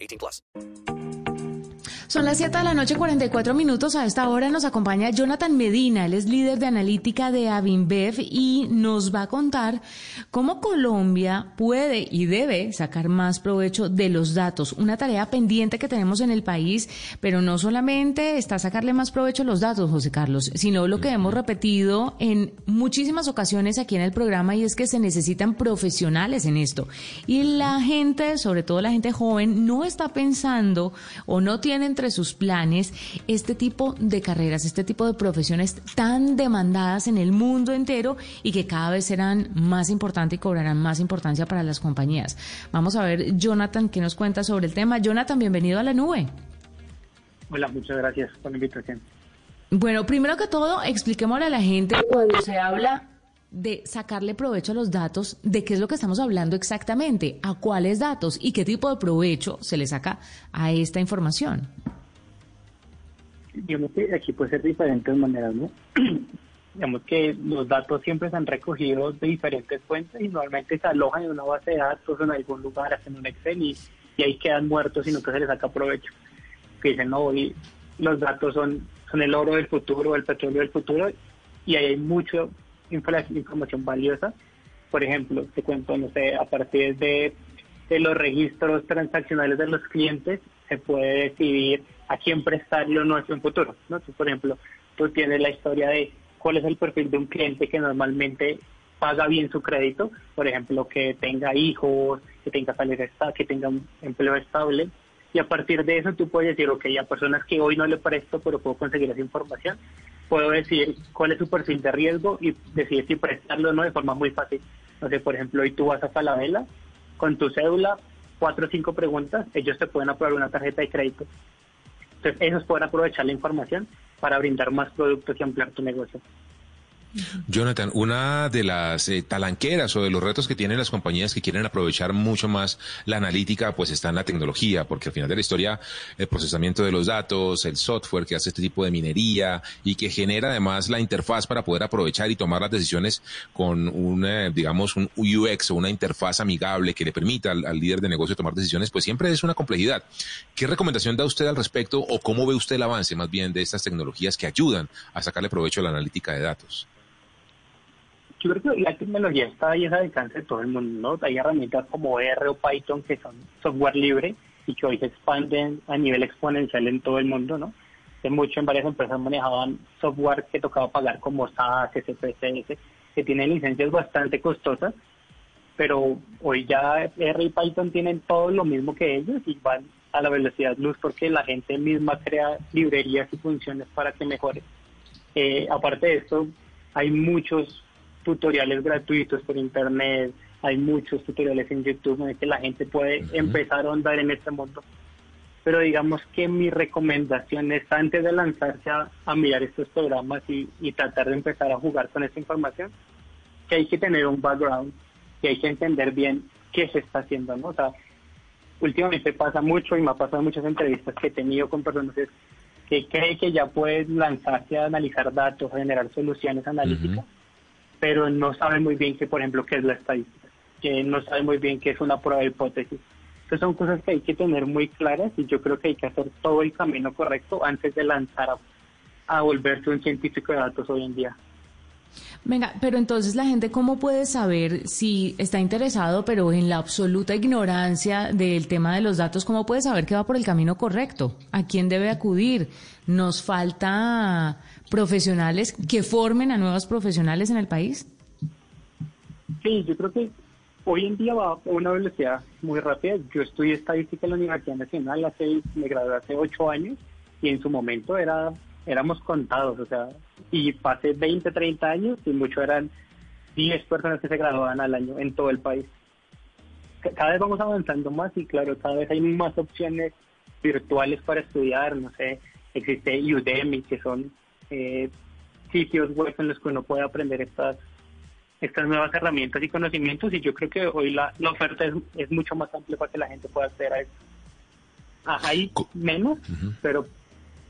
18 plus. Son las 7 de la noche, 44 minutos. A esta hora nos acompaña Jonathan Medina. Él es líder de analítica de Avinbev y nos va a contar cómo Colombia puede y debe sacar más provecho de los datos. Una tarea pendiente que tenemos en el país, pero no solamente está sacarle más provecho a los datos, José Carlos, sino lo que hemos repetido en muchísimas ocasiones aquí en el programa y es que se necesitan profesionales en esto. Y la gente, sobre todo la gente joven, no está pensando o no tiene entre sus planes este tipo de carreras, este tipo de profesiones tan demandadas en el mundo entero y que cada vez serán más importantes y cobrarán más importancia para las compañías. Vamos a ver, Jonathan, qué nos cuenta sobre el tema. Jonathan, bienvenido a la nube. Hola, muchas gracias por la invitación. Bueno, primero que todo, expliquémosle a la gente cuando se habla de sacarle provecho a los datos, de qué es lo que estamos hablando exactamente, a cuáles datos y qué tipo de provecho se le saca a esta información. Digamos que aquí puede ser de diferentes maneras, ¿no? Digamos que los datos siempre se han recogido de diferentes fuentes y normalmente se alojan en una base de datos en algún lugar, hacen un Excel y, y ahí quedan muertos y nunca se les saca provecho. Que dicen, no, hoy los datos son, son el oro del futuro, el petróleo del futuro y ahí hay mucho información valiosa. Por ejemplo, te cuento, no sé, a partir de, los registros transaccionales de los clientes, se puede decidir a quién prestarlo nuestro en futuro. ¿no? por ejemplo, tú tienes la historia de cuál es el perfil de un cliente que normalmente paga bien su crédito, por ejemplo, que tenga hijos, que tenga que tenga un empleo estable, y a partir de eso tú puedes decir, ok, a personas que hoy no le presto, pero puedo conseguir esa información, puedo decir cuál es su perfil de riesgo y decidir si prestarlo o no de forma muy fácil. No sé, por ejemplo, hoy tú vas a Falabella con tu cédula, cuatro o cinco preguntas, ellos te pueden aprobar una tarjeta de crédito. Entonces, ellos pueden aprovechar la información para brindar más productos y ampliar tu negocio. Jonathan, una de las eh, talanqueras o de los retos que tienen las compañías que quieren aprovechar mucho más la analítica, pues está en la tecnología, porque al final de la historia el procesamiento de los datos, el software que hace este tipo de minería y que genera además la interfaz para poder aprovechar y tomar las decisiones con un, eh, digamos, un UX o una interfaz amigable que le permita al líder de negocio tomar decisiones, pues siempre es una complejidad. ¿Qué recomendación da usted al respecto o cómo ve usted el avance más bien de estas tecnologías que ayudan a sacarle provecho a la analítica de datos? Yo creo que la tecnología está ahí al alcance de todo el mundo, ¿no? Hay herramientas como R o Python que son software libre y que hoy se expanden a nivel exponencial en todo el mundo, ¿no? De mucho en varias empresas manejaban software que tocaba pagar como SAS, SPSS, que tienen licencias bastante costosas, pero hoy ya R y Python tienen todo lo mismo que ellos y van a la velocidad luz porque la gente misma crea librerías y funciones para que mejore. Eh, aparte de esto, hay muchos tutoriales gratuitos por internet, hay muchos tutoriales en YouTube en que la gente puede empezar a andar en este mundo. Pero digamos que mi recomendación es antes de lanzarse a, mirar estos programas y, tratar de empezar a jugar con esta información, que hay que tener un background, que hay que entender bien qué se está haciendo, ¿no? O sea, últimamente pasa mucho y me ha pasado en muchas entrevistas que he tenido con personas que creen que ya pueden lanzarse a analizar datos, a generar soluciones analíticas, pero no sabe muy bien qué, por ejemplo, qué es la estadística, que no sabe muy bien qué es una prueba de hipótesis. Entonces son cosas que hay que tener muy claras y yo creo que hay que hacer todo el camino correcto antes de lanzar a, a volverse un científico de datos hoy en día. Venga, pero entonces la gente, ¿cómo puede saber si está interesado, pero en la absoluta ignorancia del tema de los datos, cómo puede saber que va por el camino correcto? ¿A quién debe acudir? ¿Nos falta profesionales que formen a nuevos profesionales en el país? Sí, yo creo que hoy en día va a una velocidad muy rápida. Yo estudié estadística en la Universidad Nacional, hace, me gradué hace ocho años y en su momento era éramos contados, o sea, y pasé 20, 30 años y mucho eran 10 personas que se graduaban al año en todo el país. cada vez vamos avanzando más y claro, cada vez hay más opciones virtuales para estudiar, no sé, existe Udemy, que son eh, sitios web en los que uno puede aprender estas estas nuevas herramientas y conocimientos y yo creo que hoy la, la oferta es, es mucho más amplia para que la gente pueda acceder a eso. Ah, hay menos, pero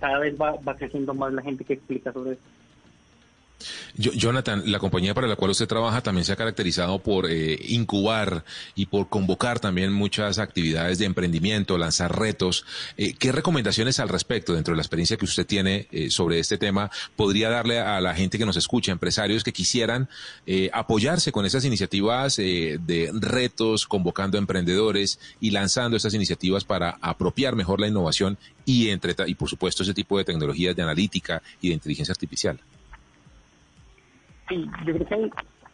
cada vez va, va creciendo más la gente que explica sobre Jonathan, la compañía para la cual usted trabaja también se ha caracterizado por eh, incubar y por convocar también muchas actividades de emprendimiento, lanzar retos. Eh, ¿Qué recomendaciones al respecto, dentro de la experiencia que usted tiene eh, sobre este tema, podría darle a la gente que nos escucha, empresarios que quisieran apoyarse con esas iniciativas de retos, convocando a emprendedores y lanzando estas iniciativas para apropiar mejor la innovación y, entre, y por supuesto, ese tipo de tecnologías de analítica y de inteligencia artificial? Sí, yo creo que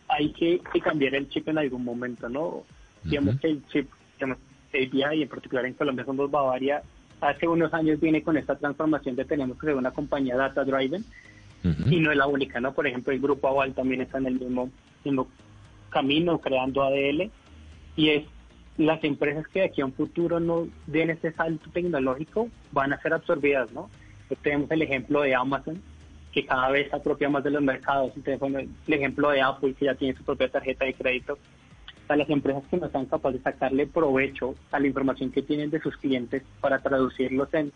hay, que, cambiar el chip en algún momento, ¿no? Digamos que el chip, digamos, API y en particular en Colombia somos Bavaria, hace unos años viene con esta transformación de tenemos que ser una compañía data driven y no es la única, ¿no? Por ejemplo, el grupo Aval también está en el mismo, mismo camino creando ADL y es las empresas que de aquí a un futuro no den ese salto tecnológico van a ser absorbidas, ¿no? tenemos el ejemplo de Amazon, que cada vez se apropia más de los mercados. Entonces, el ejemplo de Apple, que ya tiene su propia tarjeta de crédito, a las empresas que no están capaces de sacarle provecho a la información que tienen de sus clientes para traducirlos en,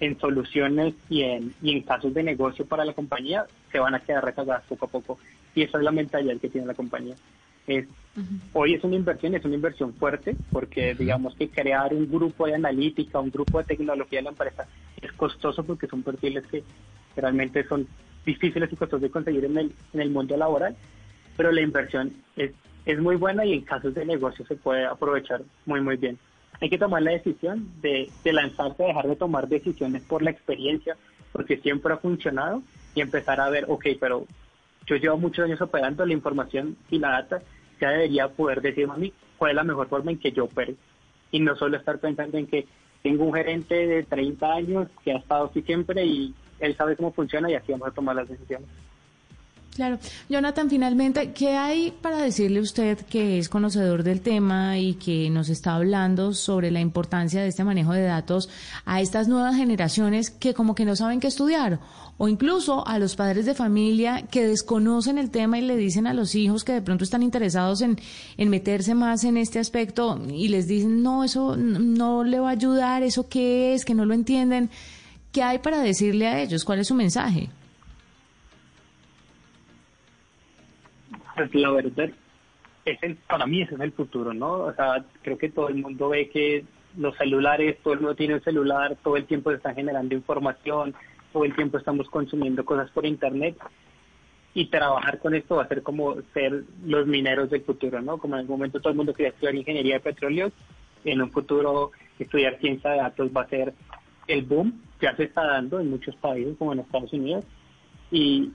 en soluciones y en, y en casos de negocio para la compañía, se van a quedar rezagadas poco a poco. Y esa es la mentalidad que tiene la compañía. Es, Hoy es una inversión, es una inversión fuerte, porque digamos que crear un grupo de analítica, un grupo de tecnología en la empresa es costoso porque son perfiles que realmente son difíciles y costosos de conseguir en el, en el mundo laboral, pero la inversión es, es muy buena y en casos de negocio se puede aprovechar muy, muy bien. Hay que tomar la decisión de, de lanzarse, dejar de tomar decisiones por la experiencia, porque siempre ha funcionado, y empezar a ver, ok, pero yo llevo muchos años operando la información y la data, ya debería poder decirme a mí cuál es la mejor forma en que yo opere. Y no solo estar pensando en que tengo un gerente de 30 años que ha estado aquí siempre y él sabe cómo funciona y así vamos a tomar las decisiones. Claro. Jonathan, finalmente, ¿qué hay para decirle usted que es conocedor del tema y que nos está hablando sobre la importancia de este manejo de datos a estas nuevas generaciones que como que no saben qué estudiar? O incluso a los padres de familia que desconocen el tema y le dicen a los hijos que de pronto están interesados en, en meterse más en este aspecto y les dicen, no, eso no le va a ayudar, eso qué es, que no lo entienden. ¿Qué hay para decirle a ellos? ¿Cuál es su mensaje? Pues la verdad, es el, para mí ese es el futuro, ¿no? O sea, creo que todo el mundo ve que los celulares, todo el mundo tiene un celular, todo el tiempo se está generando información, todo el tiempo estamos consumiendo cosas por internet y trabajar con esto va a ser como ser los mineros del futuro, ¿no? Como en algún momento todo el mundo quería estudiar ingeniería de petróleo, en un futuro estudiar ciencia de datos va a ser el boom ya se está dando en muchos países como en Estados Unidos y,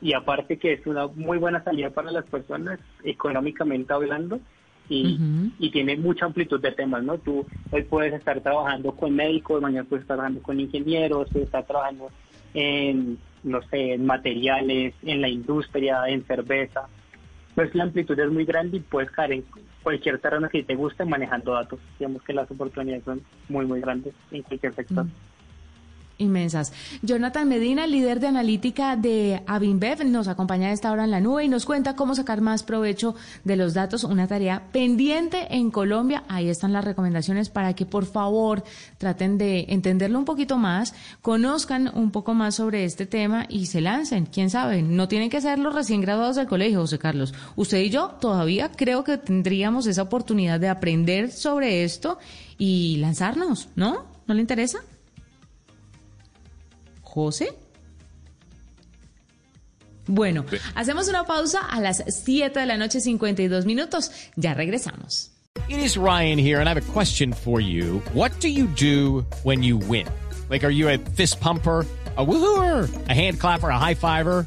y aparte que es una muy buena salida para las personas económicamente hablando y, y tiene mucha amplitud de temas, ¿no? Tú hoy puedes estar trabajando con médicos, mañana puedes estar trabajando con ingenieros, puedes estar trabajando en, no sé, en materiales, en la industria, en cerveza. Pues la amplitud es muy grande y puedes caer en cualquier terreno que te guste manejando datos. Digamos que las oportunidades son muy, muy grandes en cualquier sector inmensas. Jonathan Medina, líder de analítica de Avinbev, nos acompaña a esta hora en la nube y nos cuenta cómo sacar más provecho de los datos, una tarea pendiente en Colombia. Ahí están las recomendaciones para que por favor traten de entenderlo un poquito más, conozcan un poco más sobre este tema y se lancen. Quién sabe, no tienen que ser los recién graduados del colegio, José Carlos. Usted y yo todavía creo que tendríamos esa oportunidad de aprender sobre esto y lanzarnos, ¿no? ¿No le interesa? José. Bueno, hacemos una pausa a las 7 de la noche 52 minutos. Ya regresamos. It is Ryan here and I have a question for you. What do you do when you win? Like are you a fist pumper, a woohooer, a hand clapper, a high fiver?